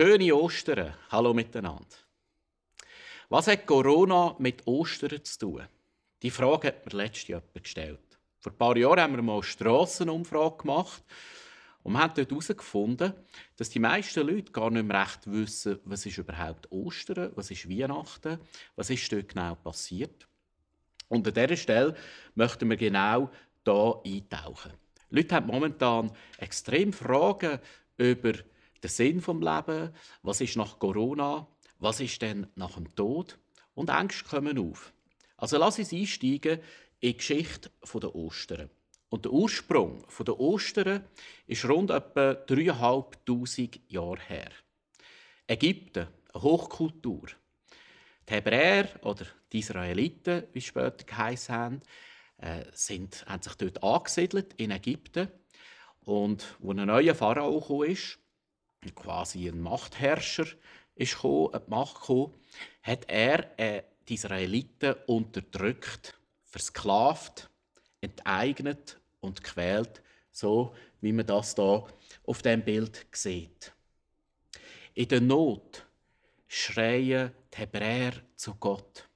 Schöne Ostern. Hallo miteinander. Was hat Corona mit Ostern zu tun? Die Frage hat mir letztes Jahr gestellt. Vor ein paar Jahren haben wir mal eine Strassenumfrage gemacht und wir haben dort herausgefunden, dass die meisten Leute gar nicht mehr recht wissen, was ist überhaupt Ostern, was ist Weihnachten, was ist dort genau passiert. Und an dieser Stelle möchten wir genau hier eintauchen. Die Leute haben momentan extrem Fragen über den Sinn des Lebens, was ist nach Corona, was ist denn nach dem Tod und Ängste kommen auf. Also lass uns einsteigen in die Geschichte der Ostern. Und der Ursprung der Ostern ist rund etwa 3'500 Jahre her. Ägypten, eine Hochkultur. Die Hebräer oder die Israeliten, wie später geheißen haben, äh, sind, haben sich dort angesiedelt in Ägypten. Und wo ein neuer Pharao kam, quasi ein Machtherrscher ist gekommen, die Macht gekommen, hat er äh, die Israeliten unterdrückt, versklavt, enteignet und quält, so wie man das da auf dem Bild sieht. In der Not schreien die Hebräer zu Gott.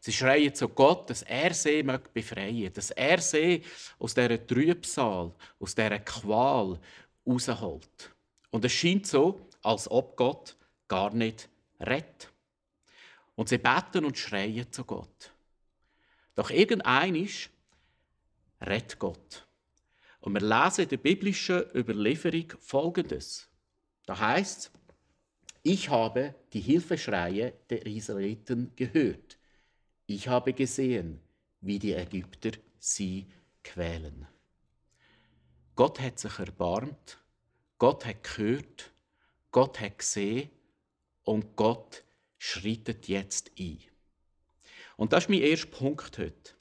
Sie schreien zu Gott, dass er sie befreien möge, dass er sie aus dieser Trübsal, aus dieser Qual rausholt. Und es scheint so, als ob Gott gar nicht rettet. Und sie beten und schreien zu Gott. Doch irgendeinisch rettet Gott. Und wir lesen in der biblischen Überlieferung Folgendes. Da heißt ich habe die Hilfeschreie der Israeliten gehört. Ich habe gesehen, wie die Ägypter sie quälen. Gott hat sich erbarmt, Gott hat gehört, Gott hat gesehen und Gott schreitet jetzt ein. Und das ist mein erster Punkt heute.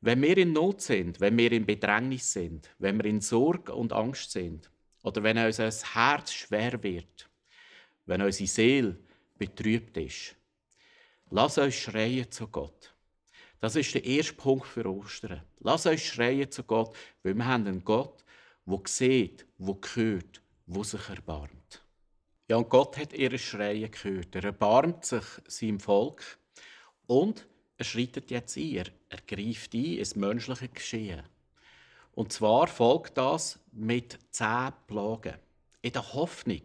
Wenn wir in Not sind, wenn wir in Bedrängnis sind, wenn wir in Sorge und Angst sind, oder wenn unser Herz schwer wird, wenn unsere Seele betrübt ist, Lass uns schreien zu Gott. Das ist der erste Punkt für Ostern. Lass uns schreien zu Gott, weil wir haben einen Gott, der sieht, der hört, der sich erbarmt. Ja, und Gott hat ihre Schreien gehört. Er erbarmt sich seinem Volk und er schreitet jetzt. Er, er greift ein ins menschliche Geschehen. Und zwar folgt das mit zehn Plagen. In der Hoffnung,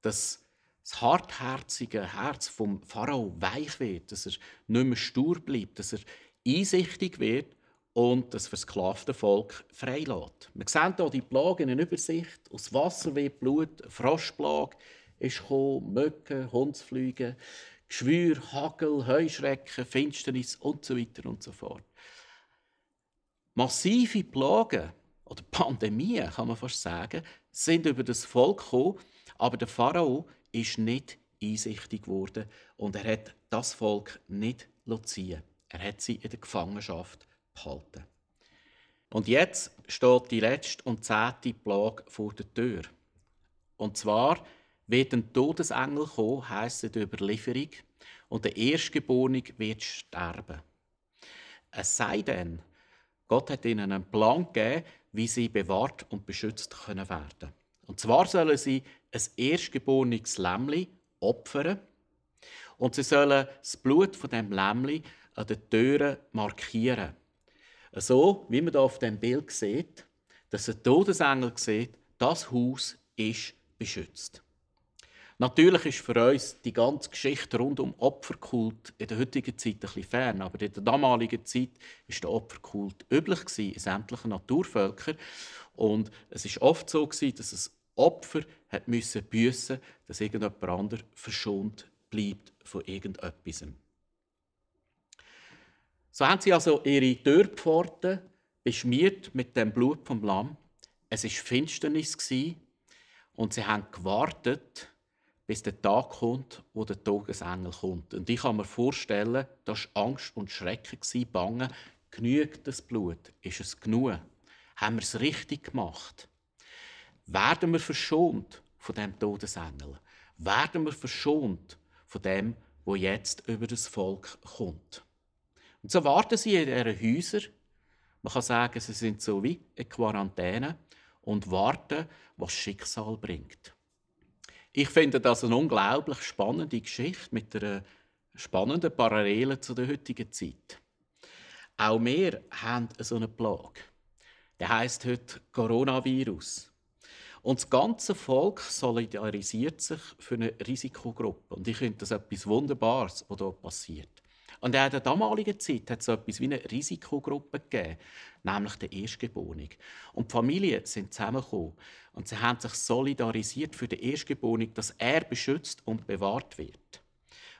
dass das hartherzige Herz vom Pharao weich wird, dass er nicht mehr stur bleibt, dass er einsichtig wird und das versklavte Volk freilässt. Wir sehen hier die Plagen in Übersicht. Aus Wasser wie Blut, Froschplage ist gekommen, Mücken, Hundsflüge, Geschwür, Hagel, Heuschrecken, Finsternis und so weiter und so fort. Massive Plagen oder Pandemien, kann man fast sagen, sind über das Volk gekommen, aber der Pharao ist nicht einsichtig geworden und er hat das Volk nicht ziehen. Er hat sie in der Gefangenschaft behalten. Und jetzt steht die letzte und zehnte Plage vor der Tür. Und zwar wird ein Todesengel kommen, heisst die Überlieferung, und der Erstgeborene wird sterben. Es sei denn, Gott hat ihnen einen Plan gegeben, wie sie bewahrt und beschützt können werden. Und zwar sollen sie ein erstgeborenes Lämmli opfern und sie sollen das Blut von dem Lämmli an den Türen markieren. So, wie man hier auf dem Bild sieht, dass ein Todesengel sieht, das Haus ist beschützt. Natürlich ist für uns die ganze Geschichte rund um Opferkult in der heutigen Zeit ein bisschen fern, aber in der damaligen Zeit war der Opferkult üblich in sämtlichen Naturvölkern. Und es ist oft so, dass es Opfer hat müssen büssen, dass irgendjemand anderes verschont bleibt von irgendetwas. So haben sie also ihre Türpforten beschmiert mit dem Blut vom Lamm. Es ist Finsternis und sie haben gewartet, bis der Tag kommt, wo der Todesengel kommt. Und ich kann mir vorstellen, das war Angst und Schrecken, Bangen. Genügt das Blut? Ist es genug? Haben wir es richtig gemacht? Werden wir verschont von dem Todesengel? Werden wir verschont von dem, wo jetzt über das Volk kommt? Und so warten sie in ihren Häusern. Man kann sagen, sie sind so wie in Quarantäne und warten, was Schicksal bringt. Ich finde das eine unglaublich spannende Geschichte mit einer spannenden Parallele zu der heutigen Zeit. Auch wir haben so eine Plage. Der heißt heute Coronavirus. Und das ganze Volk solidarisiert sich für eine Risikogruppe. Und ich finde das etwas Wunderbares, was hier passiert. Und in der damaligen Zeit hat es so etwas wie eine Risikogruppe gegeben, nämlich der Erstgeborene. Und die Familien sind zusammengekommen und sie haben sich solidarisiert für den Erstgeborenen, dass er beschützt und bewahrt wird.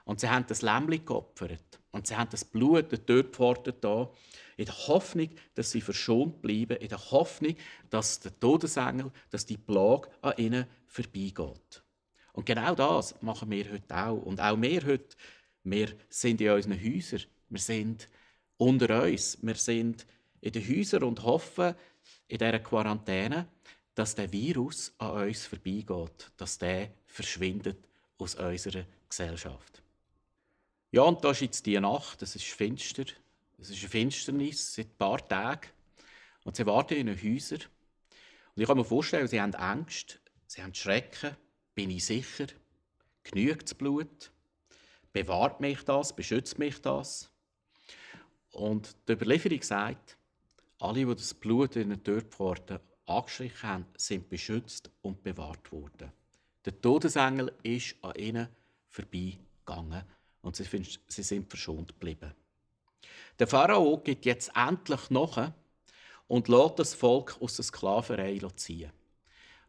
Und sie haben das Lämmchen geopfert. Und sie haben das Blut der Türpforte da, in der Hoffnung, dass sie verschont bleiben, in der Hoffnung, dass der Todesengel, dass die Plage an ihnen vorbeigeht. Und genau das machen wir heute auch. Und auch wir heute wir sind in unseren Häusern. Wir sind unter uns. Wir sind in den Häusern und hoffen in dieser Quarantäne, dass der Virus an uns vorbeigeht, dass der verschwindet aus unserer Gesellschaft. Ja, und da ist jetzt die Nacht, es ist finster, es ist eine Finsternis seit ein paar Tagen und sie warten in den Häusern. Und ich kann mir vorstellen, sie haben Angst, sie haben Schrecken, bin ich sicher, genügt das Blut, bewahrt mich das, beschützt mich das. Und die Überlieferung sagt, alle, die das Blut in den Türpforten angestrichen haben, sind beschützt und bewahrt worden. Der Todesengel ist an ihnen vorbeigegangen und sie, sie sind verschont geblieben. Der Pharao geht jetzt endlich nach und lässt das Volk aus der Sklaverei ziehen.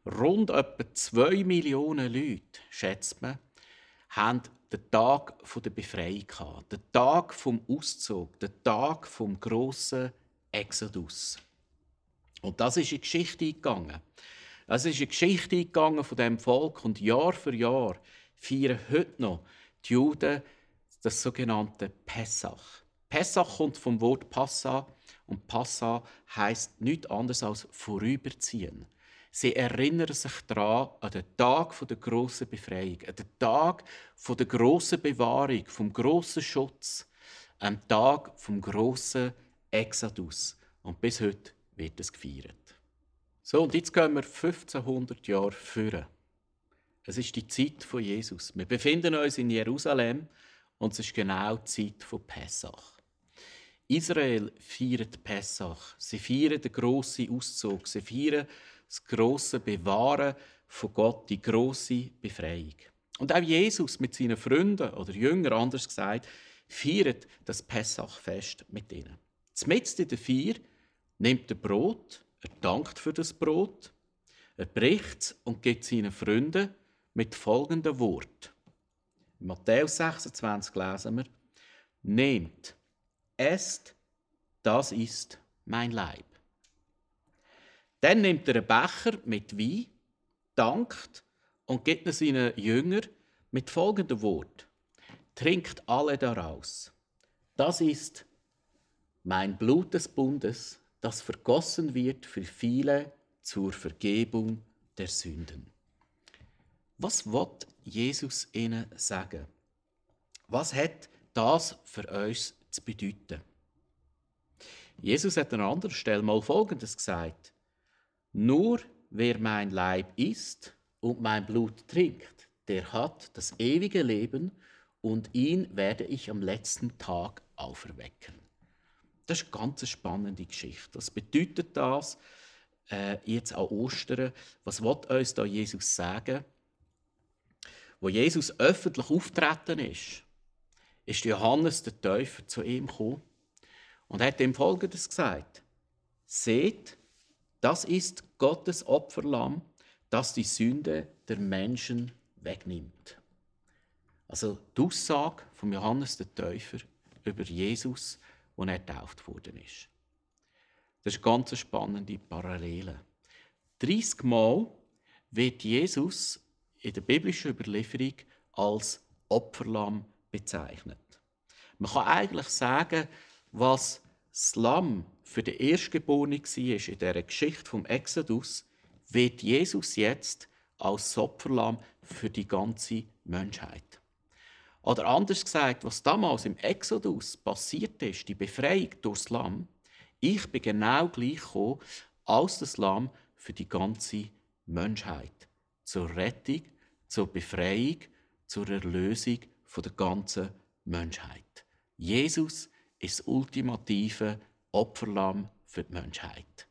Rund etwa zwei Millionen Leute, schätzt man, haben den Tag der Befreiung gehabt, den Tag vom Auszug, den Tag vom grossen Exodus. Und das ist eine Geschichte eingegangen. Es ist eine Geschichte eingegangen von dem Volk und Jahr für Jahr feiern heute noch die Juden das sogenannte Pessach. Pessach kommt vom Wort Passa und Passa heißt nichts anderes als vorüberziehen. Sie erinnern sich daran an den Tag der grossen Befreiung, an den Tag der grossen Bewahrung, vom grossen Schutz, am Tag vom grossen Exodus. Und bis heute wird es gefeiert. So, und jetzt gehen wir 1500 Jahre führen. Es ist die Zeit von Jesus. Wir befinden uns in Jerusalem und es ist genau die Zeit von Pessach. Israel feiert Pessach. Sie feiern den grossen Auszug. Sie feiern das große Bewahren von Gott, die große Befreiung. Und auch Jesus mit seinen Freunden oder Jüngern, anders gesagt, feiert das Pessachfest mit ihnen. Zumindest in der Feier nimmt er Brot, er dankt für das Brot, er bricht es und gibt seinen Freunden mit folgendem Wort. In Matthäus 26 lesen wir, Nehmt, esst, das ist mein Leib. Dann nimmt er einen Becher mit Wein, dankt und gibt ihn seinen Jüngern mit folgendem Wort. Trinkt alle daraus. Das ist mein Blut des Bundes, das vergossen wird für viele zur Vergebung der Sünden. Was wird Jesus ihnen sagen? Was hat das für uns zu bedeuten? Jesus hat an einer anderen Stelle mal Folgendes gesagt. Nur wer mein Leib isst und mein Blut trinkt, der hat das ewige Leben und ihn werde ich am letzten Tag auferwecken. Das ist eine ganz spannende Geschichte. Was bedeutet das äh, jetzt an Ostern? Was wird uns da Jesus sagen? Wo Jesus öffentlich auftreten ist, ist Johannes der Täufer zu ihm gekommen und hat ihm Folgendes gesagt: Seht, das ist Gottes Opferlamm, das die Sünde der Menschen wegnimmt. Also die Aussage von Johannes der Täufer über Jesus, wo er getauft worden ist. Das ist eine ganz spannende Parallele. 30 Mal wird Jesus in der biblischen Überlieferung als Opferlamm bezeichnet. Man kann eigentlich sagen, was das Lamm für den Erstgeborenen war in dieser Geschichte vom Exodus, wird Jesus jetzt als Opferlamm für die ganze Menschheit. Oder anders gesagt, was damals im Exodus passiert ist, die Befreiung durchs Lamm, ich bin genau gleich gekommen als das Lamm für die ganze Menschheit. Zur Rettung, zur Befreiung, zur Erlösung der ganzen Menschheit. Jesus ist das ultimative Opferlamm für die Menschheit.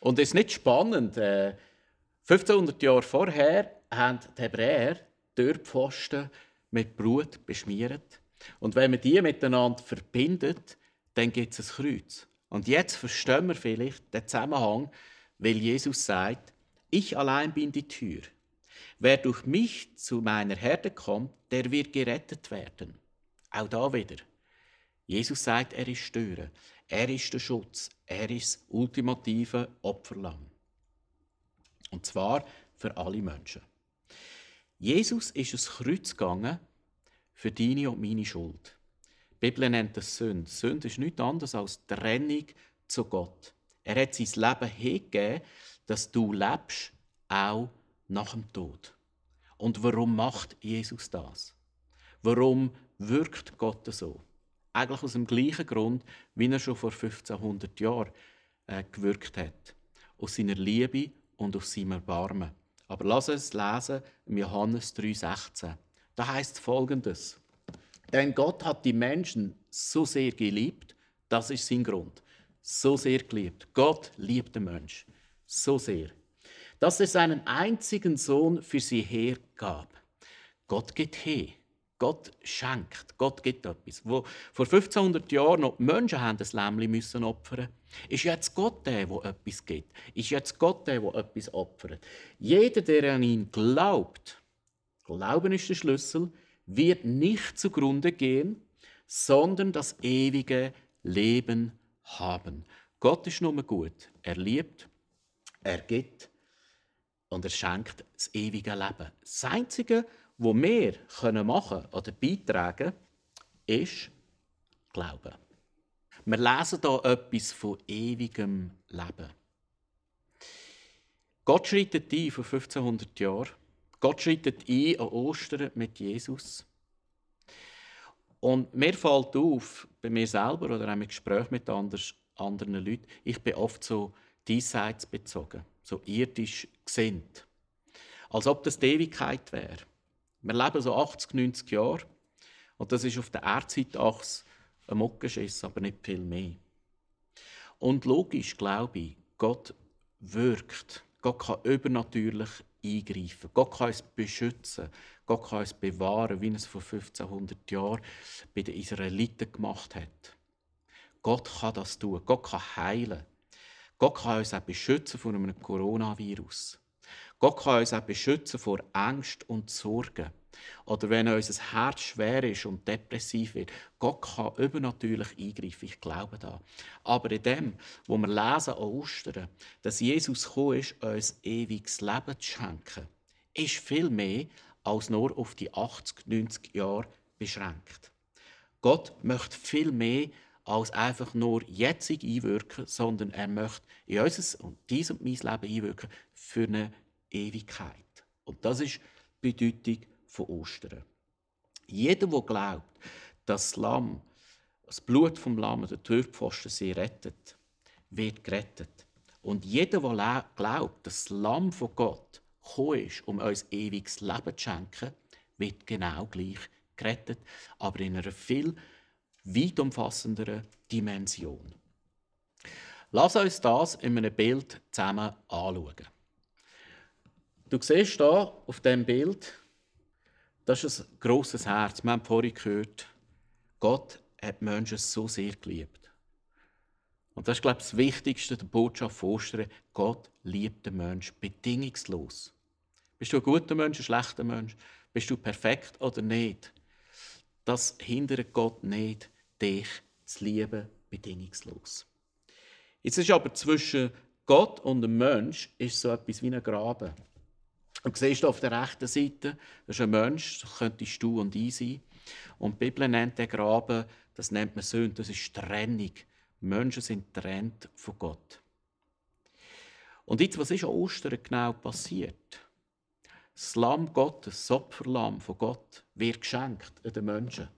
Und es ist nicht spannend. 1500 äh, Jahre vorher haben die Hebräer Türpfosten mit Blut beschmiert. Und wenn man die miteinander verbindet, dann gibt es ein Kreuz. Und jetzt verstehen wir vielleicht den Zusammenhang, weil Jesus sagt, ich allein bin die Tür. Wer durch mich zu meiner Herde kommt, der wird gerettet werden. Auch da wieder. Jesus sagt, er ist Stören. Er ist der Schutz. Er ist das ultimative Opferlamm. Und zwar für alle Menschen. Jesus ist ins Kreuz gegangen für deine und meine Schuld. Die Bibel nennt das Sünde. Sünde ist nichts anderes als Trennung zu Gott. Er hat sein Leben hingegeben, dass du lebst, auch nach dem Tod. Und warum macht Jesus das? Warum wirkt Gott so? Eigentlich aus dem gleichen Grund, wie er schon vor 1500 Jahren äh, gewirkt hat. Aus seiner Liebe und aus seinem Erbarmen. Aber lass uns lesen im Johannes 3,16. Da heißt folgendes: Denn Gott hat die Menschen so sehr geliebt, das ist sein Grund. So sehr geliebt. Gott liebt den Mensch. So sehr. Dass er seinen einzigen Sohn für sie hergab. Gott geht her. Gott schenkt. Gott gibt etwas. Wo vor 1500 Jahren noch die Menschen haben das Lämmchen müssen opfern ist jetzt Gott der, der etwas gibt. Ist jetzt Gott der, der etwas opfert. Jeder, der an ihn glaubt, Glauben ist der Schlüssel, wird nicht zugrunde gehen, sondern das ewige Leben haben. Gott ist nur gut. Er liebt, er gibt und er schenkt das ewige Leben. Das Einzige, was wir machen oder beitragen können, ist Glauben. Wir lesen hier etwas von ewigem Leben. Gott schreitet ein vor 1500 Jahren Gott schreitet ein an Ostern mit Jesus. Und mir fällt auf, bei mir selber oder auch im Gespräch mit anderen Leuten, ich bin oft so diesseits bezogen, so irdisch gesinnt. Als ob das die Ewigkeit wäre. Wir leben so 80, 90 Jahre und das ist auf der Erdzeitachse ein Muckenschiss, aber nicht viel mehr. Und logisch glaube ich, Gott wirkt. Gott kann übernatürlich eingreifen. Gott kann uns beschützen. Gott kann uns bewahren, wie er es vor 1500 Jahren bei den Israeliten gemacht hat. Gott kann das tun. Gott kann heilen. Gott kann uns auch beschützen vor einem Coronavirus. Gott kann uns auch beschützen vor Angst und Sorgen. Oder wenn unser Herz schwer ist und depressiv wird. Gott kann übernatürlich eingreifen, ich glaube da. Aber in dem, wo wir lesen an Ostern, dass Jesus gekommen ist, uns ewiges Leben zu schenken, ist viel mehr als nur auf die 80, 90 Jahre beschränkt. Gott möchte viel mehr als einfach nur jetzig einwirken, sondern er möchte in unser und dies und mein Leben einwirken für eine Ewigkeit. Und das ist die Bedeutung von Ostern. Jeder, der glaubt, dass das Lamm, das Blut vom Lamm, der Türpfosten sie rettet, wird gerettet. Und jeder, der glaubt, dass das Lamm von Gott gekommen ist, um uns ewiges Leben zu schenken, wird genau gleich gerettet, aber in einer viel weit umfassenderen Dimension. Lass uns das in einem Bild zusammen anschauen. Du siehst hier auf dem Bild, das ist ein grosses Herz. Wir haben vorhin gehört, Gott hat Menschen so sehr geliebt. Und das ist, glaube ich, das Wichtigste der Botschaft von Ostern. Gott liebt den Menschen bedingungslos. Bist du ein guter Mensch, ein schlechter Mensch? Bist du perfekt oder nicht? Das hindert Gott nicht, dich zu lieben, bedingungslos. Jetzt ist aber zwischen Gott und dem Mensch ist so etwas wie ein Graben. Du siehst auf der rechten Seite, das ist ein Mensch, das könntest du und ich sein. Und die Bibel nennt den Graben, das nennt man Sünde, das ist Trennung. Menschen sind getrennt von Gott. Und jetzt, was ist an Ostern genau passiert? Das Lamm Gottes, das Opferlamm von Gott, wird geschenkt an den Menschen.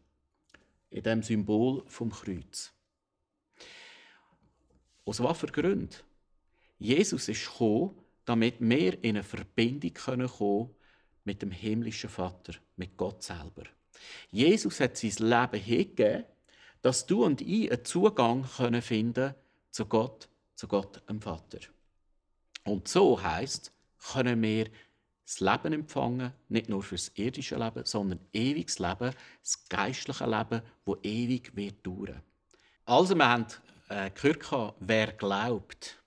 In dem Symbol vom Kreuz. Aus was für Gründen? Jesus ist gekommen, damit wir in eine Verbindung kommen können mit dem himmlischen Vater, mit Gott selber. Jesus hat sein Leben hingegeben, dass du und ich einen Zugang können finden zu Gott, zu Gott, dem Vater. Und so heißt, können wir das Leben empfangen, nicht nur für das irdische Leben, sondern ewiges Leben, das geistliche Leben, wo ewig wird dauern. Also wir haben äh, gehört, wer glaubt,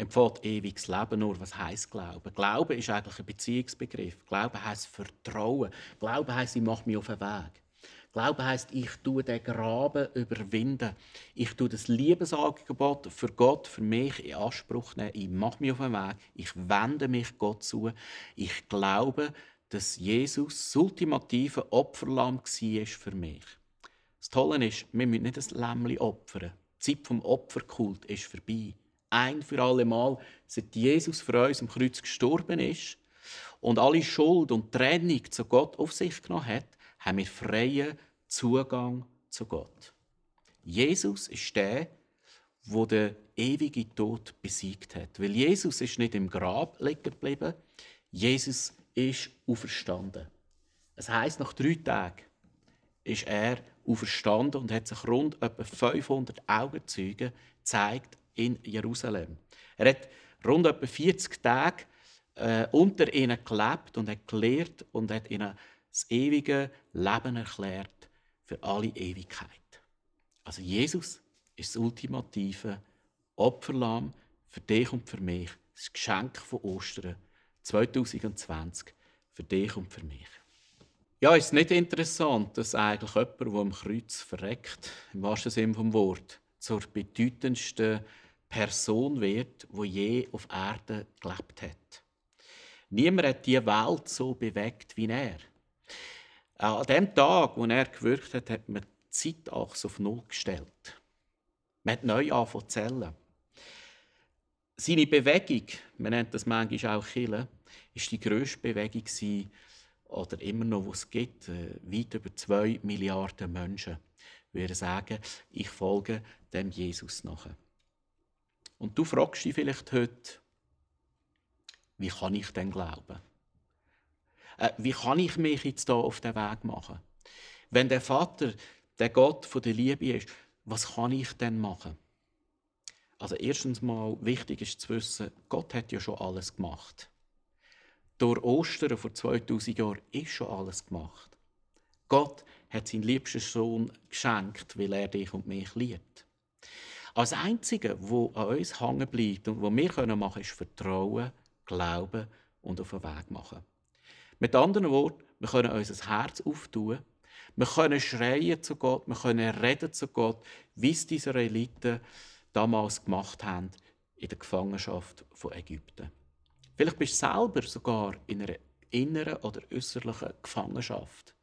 empfiehlt ewiges Leben nur. Was heißt Glauben? Glauben ist eigentlich ein Beziehungsbegriff. Glauben heißt Vertrauen. Glauben heißt, ich mache mich auf den Weg. Glauben heißt, ich tue den Graben überwinden. Ich tue das Liebesangebot für Gott, für mich in Anspruch nehmen. Ich mache mich auf den Weg. Ich wende mich Gott zu. Ich glaube, dass Jesus das ultimative Opferlamm war für mich. Das Tolle ist, wir müssen nicht ein Lämmchen opfern. Die Zeit vom Opferkult ist vorbei. Ein für alle Mal, seit Jesus für uns am Kreuz gestorben ist und alle Schuld und Trennung zu Gott auf sich genommen hat, haben wir freien Zugang zu Gott. Jesus ist der, wo der ewige Tod besiegt hat. Weil Jesus ist nicht im Grab liegen geblieben, Jesus ist auferstanden. Es heißt nach drei Tagen ist er auferstanden und hat sich rund etwa 500 Augenzeugen gezeigt in Jerusalem. Er hat rund etwa 40 Tage äh, unter ihnen gelebt und hat gelehrt und hat ihnen das ewige Leben erklärt für alle Ewigkeit. Also Jesus ist das ultimative Opferlamm für dich und für mich, das Geschenk von Ostern 2020 für dich und für mich. Ja, ist nicht interessant, dass eigentlich jemand, der am Kreuz verreckt, im wahrsten Sinne des Wort, zur bedeutendsten Person wird, die je auf Erde gelebt hat. Niemand hat die Welt so bewegt wie er. An dem Tag, wo er gewirkt hat, hat man die Zeitachse auf Null gestellt. Man hat neu angefangen zu zählen. Seine Bewegung, man nennt das manchmal auch Kille, ist die grösste Bewegung oder immer noch, was es gibt, äh, weit über zwei Milliarden Menschen würden sagen, ich folge dem Jesus nachher. Und du fragst dich vielleicht heute, wie kann ich denn glauben? Äh, wie kann ich mich jetzt hier auf den Weg machen? Wenn der Vater der Gott von der Liebe ist, was kann ich denn machen? Also erstens mal wichtig ist zu wissen, Gott hat ja schon alles gemacht. Durch Ostern vor 2000 Jahren ist schon alles gemacht. Gott hat seinen liebsten Sohn geschenkt, weil er dich und mich liebt. Als Einzige, wo an uns hängen bleibt und was wir machen können, ist Vertrauen, Glauben und auf den Weg machen. Mit anderen Worten, wir können unser Herz auftun, wir können schreien zu Gott, wir können reden zu Gott, wie es die Israeliten damals gemacht haben in der Gefangenschaft von Ägypten. Vielleicht bist du selber sogar in einer inneren oder äußerlichen Gefangenschaft.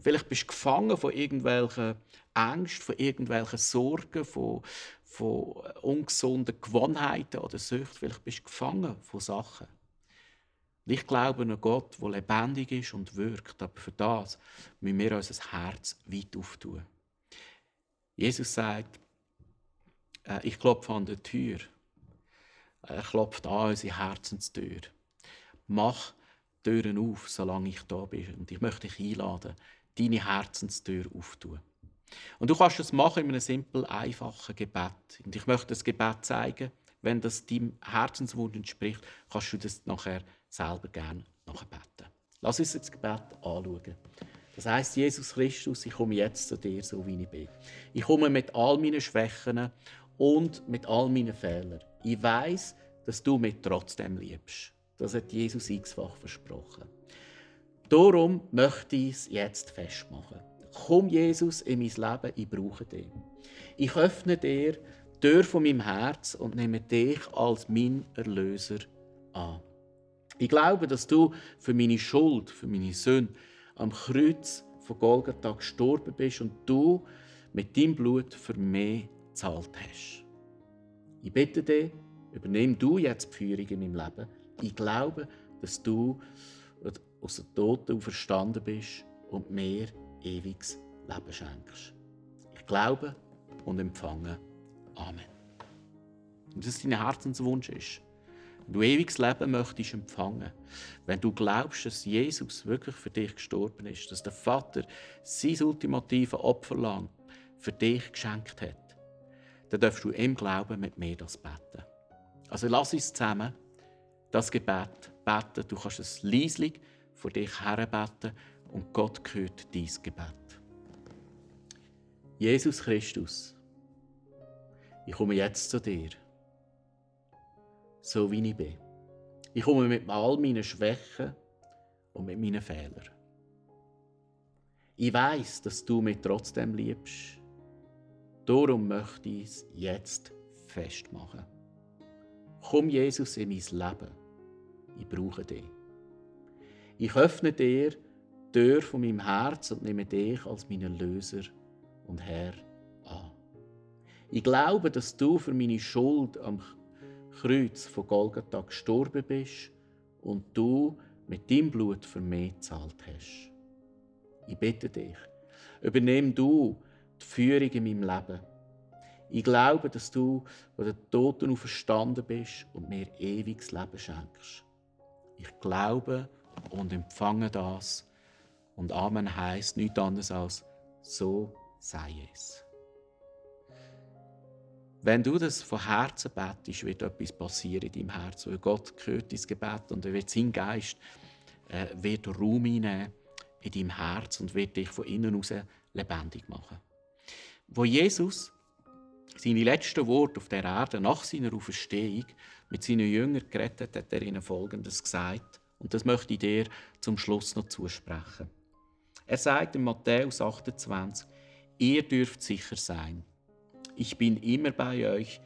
Vielleicht bist du gefangen von irgendwelchen Ängsten, von irgendwelchen Sorgen, von, von ungesunden Gewohnheiten oder Süchten. Vielleicht bist du gefangen von Sachen. Ich glaube an Gott, der lebendig ist und wirkt, aber für das müssen wir unser Herz weit auftun. Jesus sagt, äh, ich klopfe an der Tür. Er klopft an unsere Herzenstür. Mach Türen auf, solange ich da bin. Und ich möchte dich einladen, deine Herzenstür auftun. Und du kannst es machen in einem simpel, einfachen Gebet. Und ich möchte das Gebet zeigen. Wenn das deinem Herzenswunsch entspricht, kannst du das nachher selber gerne nachbeten. Lass uns das Gebet anschauen. Das heißt, Jesus Christus, ich komme jetzt zu dir, so wie ich bin. Ich komme mit all meinen Schwächen und mit all meinen Fehlern. Ich weiß, dass du mich trotzdem liebst. Das hat Jesus x-fach versprochen. Darum möchte ich es jetzt festmachen. Komm, Jesus, in mein Leben, ich brauche dich. Ich öffne dir die Tür von meinem Herz und nehme dich als mein Erlöser an. Ich glaube, dass du für meine Schuld, für meine Sünde am Kreuz von Golgatha gestorben bist und du mit deinem Blut für mich gezahlt hast. Ich bitte dich, übernimm du jetzt die Führung in meinem Leben. Ich glaube, dass du aus den Toten verstanden bist und mir ewiges Leben schenkst. Ich glaube und empfange. Amen. Und dass dein Herzenswunsch ist, wenn du ewiges Leben möchtest empfangen, wenn du glaubst, dass Jesus wirklich für dich gestorben ist, dass der Vater sein ultimatives Opferlamm für dich geschenkt hat, dann darfst du im Glauben mit mir das beten. Also lass uns zusammen das Gebet beten. Du kannst es leislich vor dich herbeten und Gott hört dein Gebet. Jesus Christus, ich komme jetzt zu dir, so wie ich bin. Ich komme mit all meinen Schwächen und mit meinen Fehlern. Ich weiß, dass du mich trotzdem liebst. Darum möchte ich es jetzt festmachen. Komm, Jesus, in mein Leben. Ich brauche dich. Ich öffne dir die Tür von meinem Herz und nehme dich als meinen Löser und Herr an. Ich glaube, dass du für meine Schuld am Kreuz von Golgatha gestorben bist und du mit deinem Blut für mich gezahlt hast. Ich bitte dich, übernimm du die Führung in meinem Leben. Ich glaube, dass du von den Toten auferstanden bist und mir ewiges Leben schenkst. Ich glaube und empfange das. Und Amen heißt nichts anderes als so sei es. Wenn du das von Herzen betest, wird etwas passieren in deinem Herzen. Weil Gott hört dein Gebet und er wird sein Geist äh, wird Raum in deinem Herz und wird dich von innen heraus lebendig machen. Wo Jesus seine letzten Worte auf der Erde nach seiner Auferstehung mit seinen Jüngern geredet hat, hat er ihnen Folgendes gesagt. Und das möchte ich dir zum Schluss noch zusprechen. Er sagt in Matthäus 28, ihr dürft sicher sein. Ich bin immer bei euch,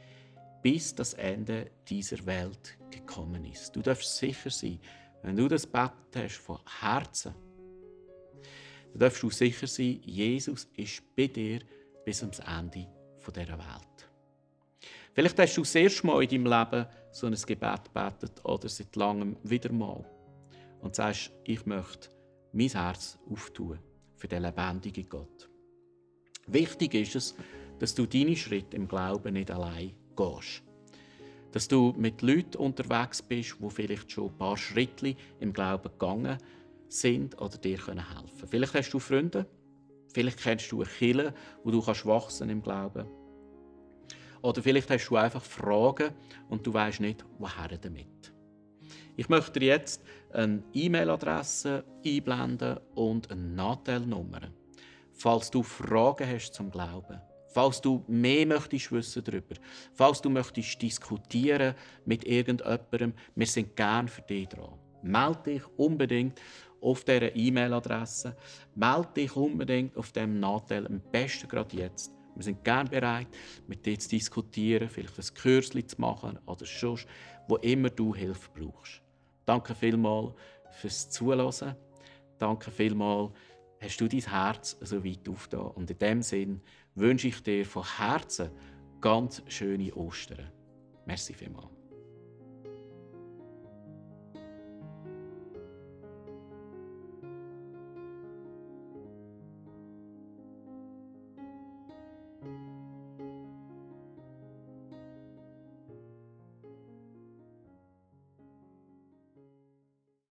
bis das Ende dieser Welt gekommen ist. Du darfst sicher sein, wenn du das Bett hast von Herzen, dann darfst du sicher sein, Jesus ist bei dir bis ans Ende dieser Welt. Vielleicht hast du das erste Mal in deinem Leben so ein Gebet gebetet oder seit langem wieder mal und sagst, ich möchte mein Herz auftun für den lebendigen Gott. Wichtig ist es, dass du deine Schritte im Glauben nicht allein gehst. Dass du mit Leuten unterwegs bist, die vielleicht schon ein paar Schritte im Glauben gegangen sind oder dir helfen können. Vielleicht hast du Freunde, vielleicht kennst du eine Kirche, wo du kannst wachsen im Glauben. Oder vielleicht hast du einfach Fragen und du weißt nicht, woher damit. Ich möchte dir jetzt eine E-Mail-Adresse einblenden und eine Nachteilnummer. Falls du Fragen hast zum Glauben, falls du mehr möchtest wissen darüber, falls du möchtest diskutieren mit irgendjemandem, wir sind gern für dich dran. Melde dich unbedingt auf dieser E-Mail-Adresse. Melde dich unbedingt auf dem Nachteil, am besten gerade jetzt. Wir sind gern bereit, mit dir zu diskutieren, vielleicht ein Kürzchen zu machen oder sonst, wo immer du Hilfe brauchst. Danke vielmals fürs Zuhören. Danke vielmals, hast du dein Herz so weit aufgetan. Und in dem Sinn wünsche ich dir von Herzen ganz schöne Ostern. Merci vielmals.